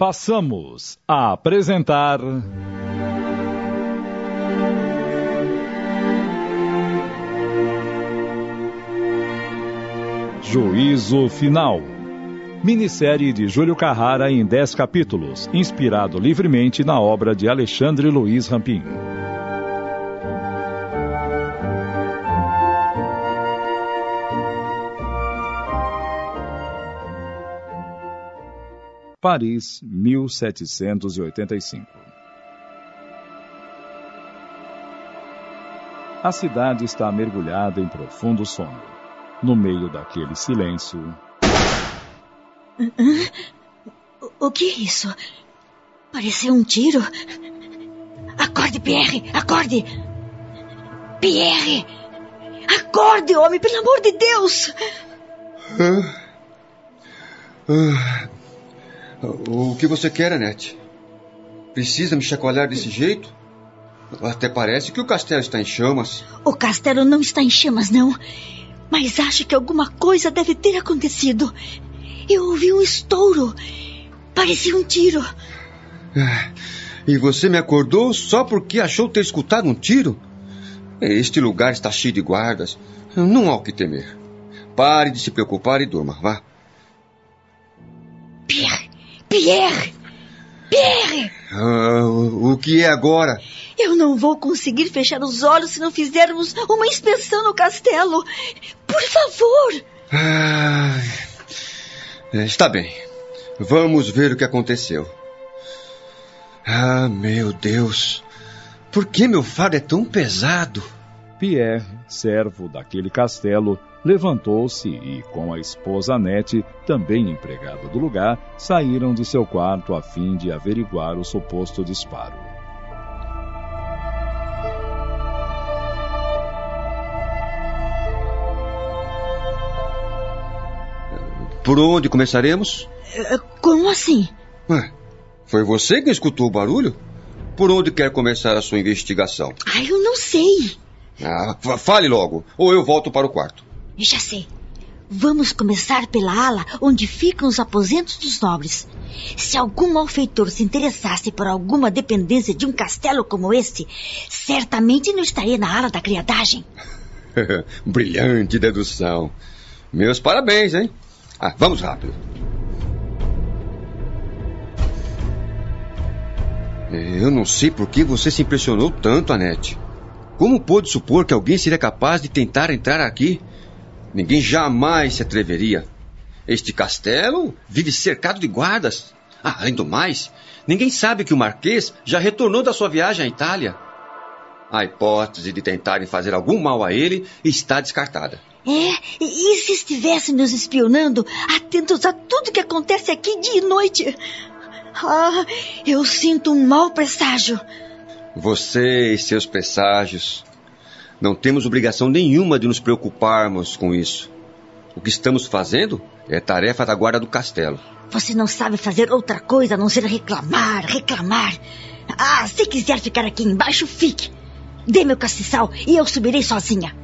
passamos a apresentar. Juízo Final. Minissérie de Júlio Carrara em 10 capítulos, inspirado livremente na obra de Alexandre Luiz Rampin. Paris, 1785. A cidade está mergulhada em profundo sono. No meio daquele silêncio. O que é isso? Pareceu um tiro. Acorde, Pierre! Acorde! Pierre! Acorde, homem, pelo amor de Deus! Ah. Ah. O que você quer, Annette? Precisa me chacoalhar desse jeito? Até parece que o castelo está em chamas. O castelo não está em chamas, não. Mas acho que alguma coisa deve ter acontecido. Eu ouvi um estouro. Parecia um tiro. Ah, e você me acordou só porque achou ter escutado um tiro? Este lugar está cheio de guardas. Não há o que temer. Pare de se preocupar e durma, vá. Pierre, Pierre! Pierre! Ah, o, o que é agora? Eu não vou conseguir fechar os olhos se não fizermos uma inspeção no castelo. Por favor! Ah, está bem. Vamos ver o que aconteceu. Ah, meu Deus. Por que meu fardo é tão pesado? Pierre, servo daquele castelo, levantou-se e, com a esposa Annette, também empregada do lugar, saíram de seu quarto a fim de averiguar o suposto disparo. Por onde começaremos? Eh, Como assim? Ué, foi você que escutou o barulho? Por onde quer começar a sua investigação? Ai, eu não sei. Ah, fa- fale logo, ou eu volto para o quarto. Já sei. Vamos começar pela ala onde ficam os aposentos dos nobres. Se algum malfeitor se interessasse por alguma dependência de um castelo como este, certamente não estaria na ala da criadagem. Brilhante dedução. Meus parabéns, hein? Ah, vamos rápido. Eu não sei por que você se impressionou tanto, Anete. Como pôde supor que alguém seria capaz de tentar entrar aqui? Ninguém jamais se atreveria. Este castelo vive cercado de guardas. Ah, além do mais, ninguém sabe que o Marquês já retornou da sua viagem à Itália. A hipótese de tentarem fazer algum mal a ele está descartada. É, e se estivessem nos espionando, atentos a tudo que acontece aqui dia e noite? Ah, eu sinto um mau presságio. Você e seus presságios. Não temos obrigação nenhuma de nos preocuparmos com isso. O que estamos fazendo é tarefa da guarda do castelo. Você não sabe fazer outra coisa a não ser reclamar, reclamar. Ah, se quiser ficar aqui embaixo, fique. Dê meu castiçal e eu subirei sozinha.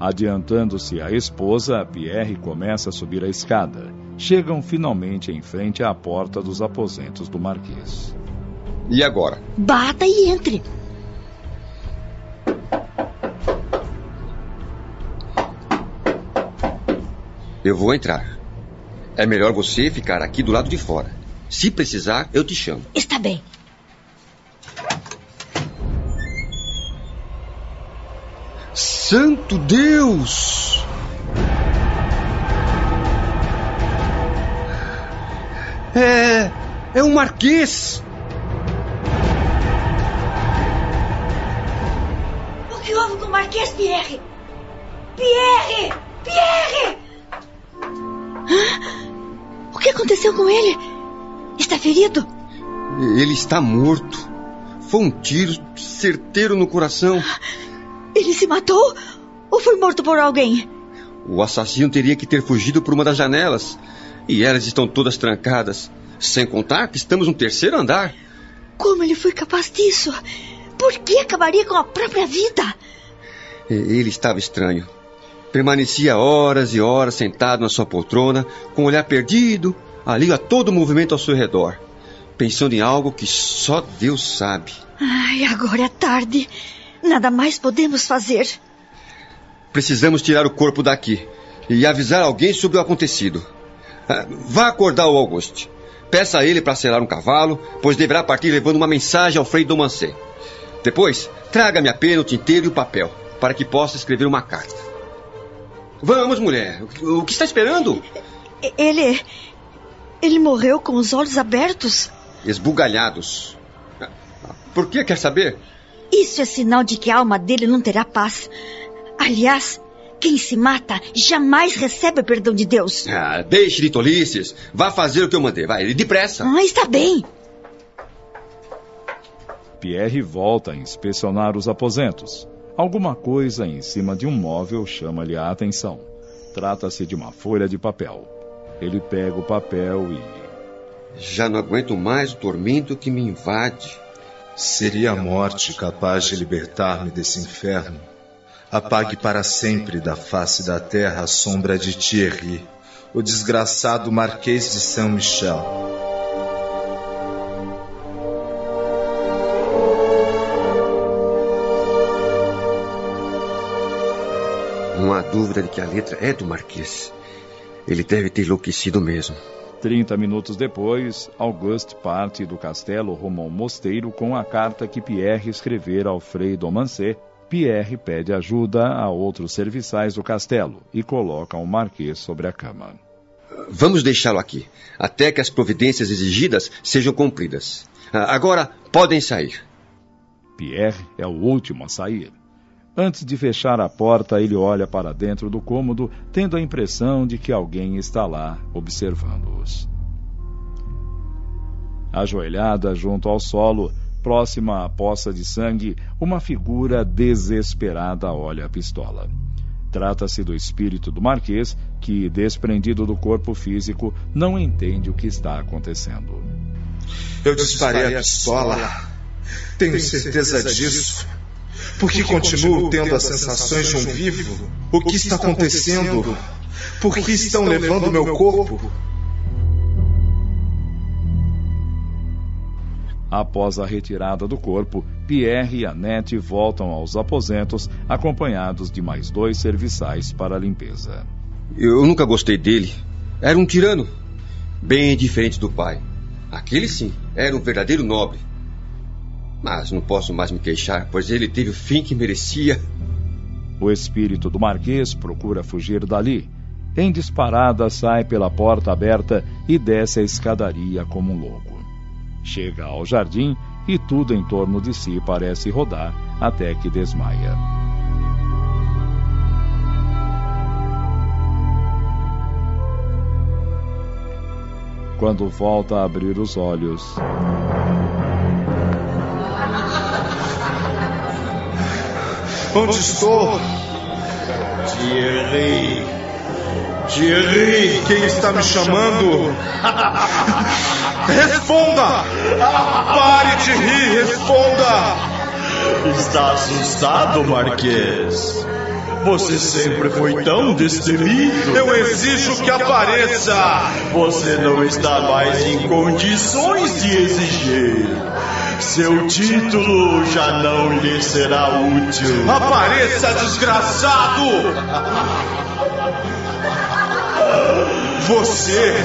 Adiantando-se a esposa, Pierre começa a subir a escada. Chegam finalmente em frente à porta dos aposentos do Marquês. E agora? Bata e entre. Eu vou entrar. É melhor você ficar aqui do lado de fora. Se precisar, eu te chamo. Está bem. Santo Deus! É. É um marquês! Marquês Pierre? Pierre! Pierre! Hã? O que aconteceu com ele? Está ferido? Ele está morto. Foi um tiro certeiro no coração. Ele se matou? Ou foi morto por alguém? O assassino teria que ter fugido por uma das janelas. E elas estão todas trancadas. Sem contar que estamos no terceiro andar. Como ele foi capaz disso? Por que acabaria com a própria vida? Ele estava estranho. Permanecia horas e horas sentado na sua poltrona, com o olhar perdido, ali a todo movimento ao seu redor. pensando em algo que só Deus sabe. Ai, agora é tarde. Nada mais podemos fazer. Precisamos tirar o corpo daqui e avisar alguém sobre o acontecido. Ah, vá acordar o Auguste. Peça a ele para selar um cavalo, pois deverá partir levando uma mensagem ao Frei Domancé. Depois, traga-me a pena, o tinteiro e o papel, para que possa escrever uma carta. Vamos, mulher. O que está esperando? Ele. Ele morreu com os olhos abertos? Esbugalhados. Por que quer saber? Isso é sinal de que a alma dele não terá paz. Aliás, quem se mata jamais recebe o perdão de Deus. Ah, deixe de tolices. Vá fazer o que eu mandei. Vai, depressa. Ah, está bem. Pierre volta a inspecionar os aposentos. Alguma coisa em cima de um móvel chama-lhe a atenção. Trata-se de uma folha de papel. Ele pega o papel e. Já não aguento mais o tormento que me invade. Seria a morte capaz de libertar-me desse inferno? Apague para sempre da face da terra a sombra de Thierry, o desgraçado Marquês de Saint-Michel. Não há dúvida de que a letra é do Marquês. Ele deve ter enlouquecido mesmo. Trinta minutos depois, Auguste parte do castelo rumo ao mosteiro com a carta que Pierre escrevera ao Frei Domancé Pierre pede ajuda a outros serviçais do castelo e coloca o marquês sobre a cama. Vamos deixá-lo aqui, até que as providências exigidas sejam cumpridas. Ah, agora podem sair. Pierre é o último a sair. Antes de fechar a porta, ele olha para dentro do cômodo, tendo a impressão de que alguém está lá observando-os. Ajoelhada junto ao solo, Próxima à poça de sangue, uma figura desesperada olha a pistola. Trata-se do espírito do Marquês, que, desprendido do corpo físico, não entende o que está acontecendo. Eu disparei a pistola. Tenho certeza disso. Porque continuo tendo as sensações de um vivo. O que está acontecendo? Por que estão levando meu corpo? Após a retirada do corpo, Pierre e Annette voltam aos aposentos, acompanhados de mais dois serviçais para a limpeza. Eu nunca gostei dele. Era um tirano. Bem diferente do pai. Aquele sim, era um verdadeiro nobre. Mas não posso mais me queixar, pois ele teve o fim que merecia. O espírito do Marquês procura fugir dali. Em disparada, sai pela porta aberta e desce a escadaria como um louco. Chega ao jardim e tudo em torno de si parece rodar até que desmaia. Quando volta a abrir os olhos. Onde estou? Thierry. Thierry, quem está me chamando? Responda! Pare de rir, responda! Está assustado, Marquês? Você sempre foi tão destemido. Eu exijo que apareça! Você não está mais em condições de exigir. Seu título já não lhe será útil. Apareça, desgraçado! Você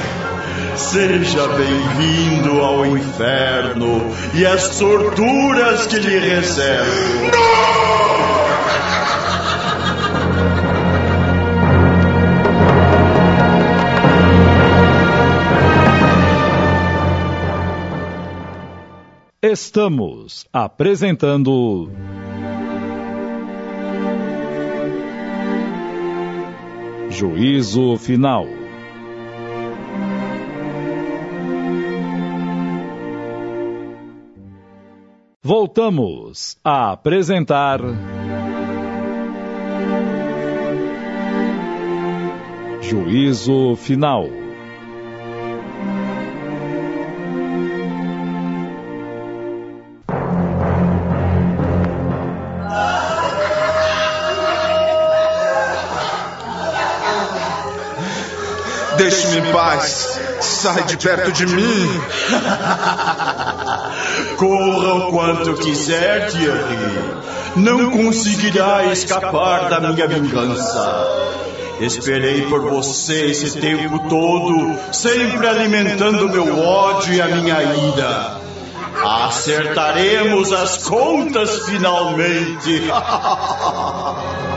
Seja bem-vindo ao inferno e às torturas que lhe reservo. Estamos apresentando. Juízo Final. Voltamos a apresentar. Juízo Final. Deixe-me em paz. Sai de perto de mim! Corra o quanto quiser, Thierry. Não conseguirá escapar da minha vingança. Esperei por você esse tempo todo, sempre alimentando meu ódio e a minha ira. Acertaremos as contas finalmente.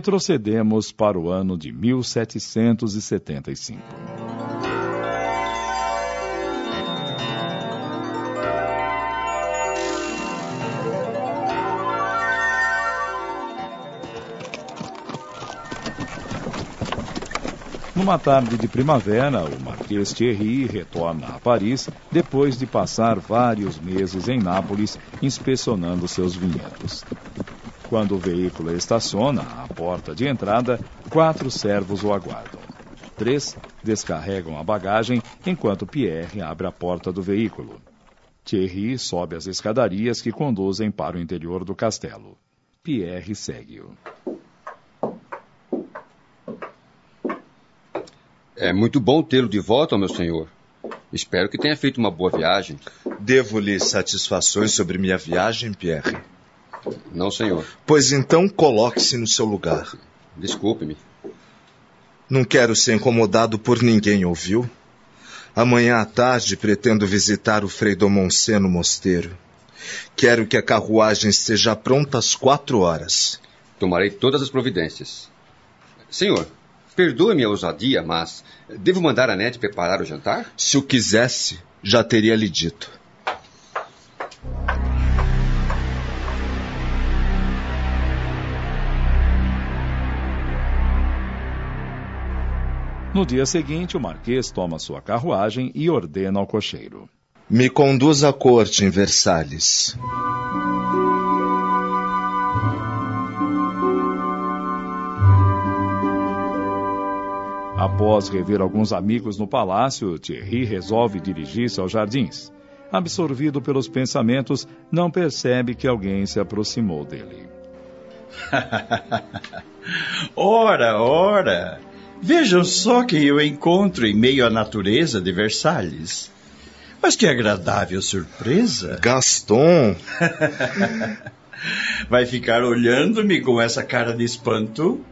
retrocedemos para o ano de 1775. Numa tarde de primavera, o Marquês Thierry retorna a Paris depois de passar vários meses em Nápoles inspecionando seus vinhedos. Quando o veículo estaciona porta de entrada, quatro servos o aguardam. Três descarregam a bagagem enquanto Pierre abre a porta do veículo. Thierry sobe as escadarias que conduzem para o interior do castelo. Pierre segue-o. É muito bom tê-lo de volta, meu senhor. Espero que tenha feito uma boa viagem. Devo-lhe satisfações sobre minha viagem, Pierre. Não, senhor. Pois então coloque-se no seu lugar. Desculpe-me. Não quero ser incomodado por ninguém, ouviu? Amanhã à tarde pretendo visitar o Frei Domoncê no mosteiro. Quero que a carruagem esteja pronta às quatro horas. Tomarei todas as providências. Senhor, perdoe-me a ousadia, mas devo mandar a Nete preparar o jantar? Se o quisesse, já teria lhe dito. No dia seguinte, o Marquês toma sua carruagem e ordena ao cocheiro: Me conduz à corte em Versalhes. Após rever alguns amigos no palácio, Thierry resolve dirigir-se aos jardins. Absorvido pelos pensamentos, não percebe que alguém se aproximou dele. ora, ora! Vejam só quem eu encontro em meio à natureza de Versalhes. Mas que agradável surpresa! Gaston! Vai ficar olhando-me com essa cara de espanto?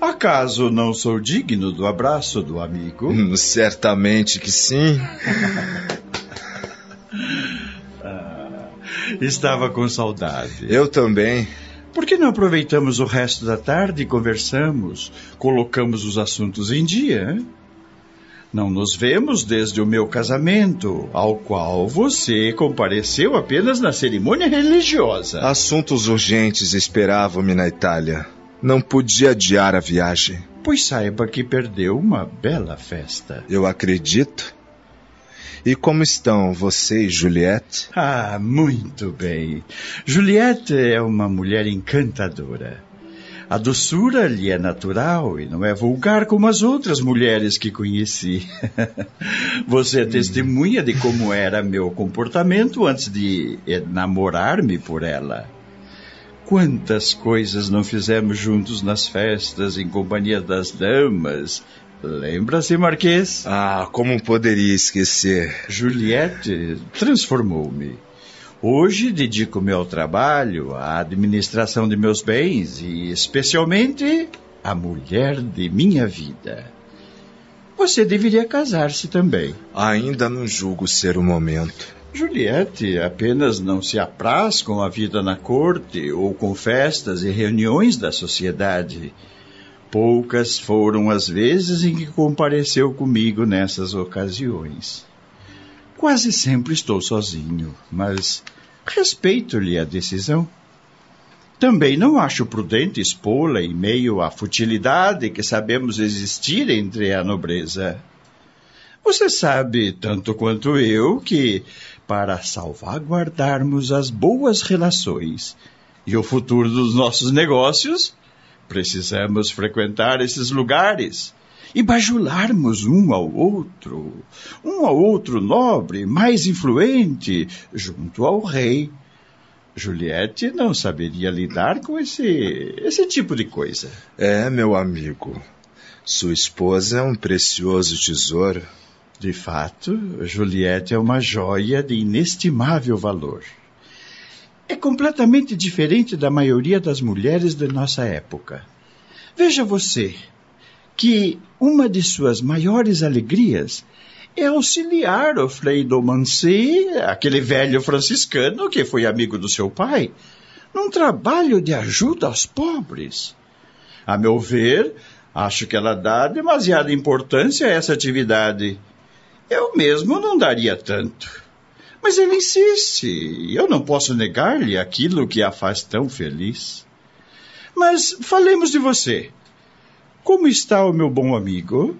Acaso não sou digno do abraço do amigo? Hum, certamente que sim. ah, estava com saudade. Eu também. Por que não aproveitamos o resto da tarde e conversamos? Colocamos os assuntos em dia. Não nos vemos desde o meu casamento, ao qual você compareceu apenas na cerimônia religiosa. Assuntos urgentes esperavam-me na Itália. Não podia adiar a viagem. Pois saiba que perdeu uma bela festa. Eu acredito. E como estão você e Juliette? Ah, muito bem. Juliette é uma mulher encantadora. A doçura lhe é natural e não é vulgar como as outras mulheres que conheci. Você é testemunha de como era meu comportamento antes de namorar-me por ela. Quantas coisas não fizemos juntos nas festas, em companhia das damas, Lembra-se, Marquês? Ah, como poderia esquecer? Juliette transformou-me. Hoje dedico-me ao trabalho, à administração de meus bens e, especialmente, à mulher de minha vida. Você deveria casar-se também. Ainda não julgo ser o momento. Juliette apenas não se apraz com a vida na corte ou com festas e reuniões da sociedade. Poucas foram as vezes em que compareceu comigo nessas ocasiões. Quase sempre estou sozinho, mas respeito-lhe a decisão. Também não acho prudente expô-la em meio à futilidade que sabemos existir entre a nobreza. Você sabe, tanto quanto eu, que, para salvaguardarmos as boas relações, e o futuro dos nossos negócios, precisamos frequentar esses lugares e bajularmos um ao outro, um ao outro nobre, mais influente, junto ao rei. Juliette não saberia lidar com esse, esse tipo de coisa. É, meu amigo. Sua esposa é um precioso tesouro. De fato, Juliette é uma joia de inestimável valor. É completamente diferente da maioria das mulheres de nossa época. Veja você, que uma de suas maiores alegrias é auxiliar o Frei Domancy, aquele velho franciscano que foi amigo do seu pai, num trabalho de ajuda aos pobres. A meu ver, acho que ela dá demasiada importância a essa atividade. Eu mesmo não daria tanto. Mas ele insiste, eu não posso negar-lhe aquilo que a faz tão feliz. Mas falemos de você. Como está o meu bom amigo?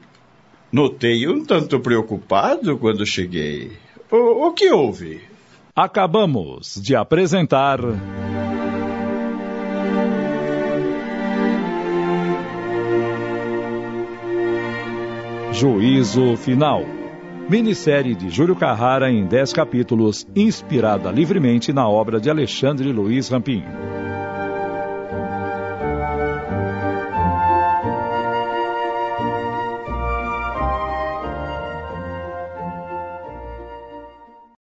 Notei um tanto preocupado quando cheguei. O, o que houve? Acabamos de apresentar. Juízo Final. Minissérie de Júlio Carrara em 10 capítulos, inspirada livremente na obra de Alexandre Luiz Rampinho.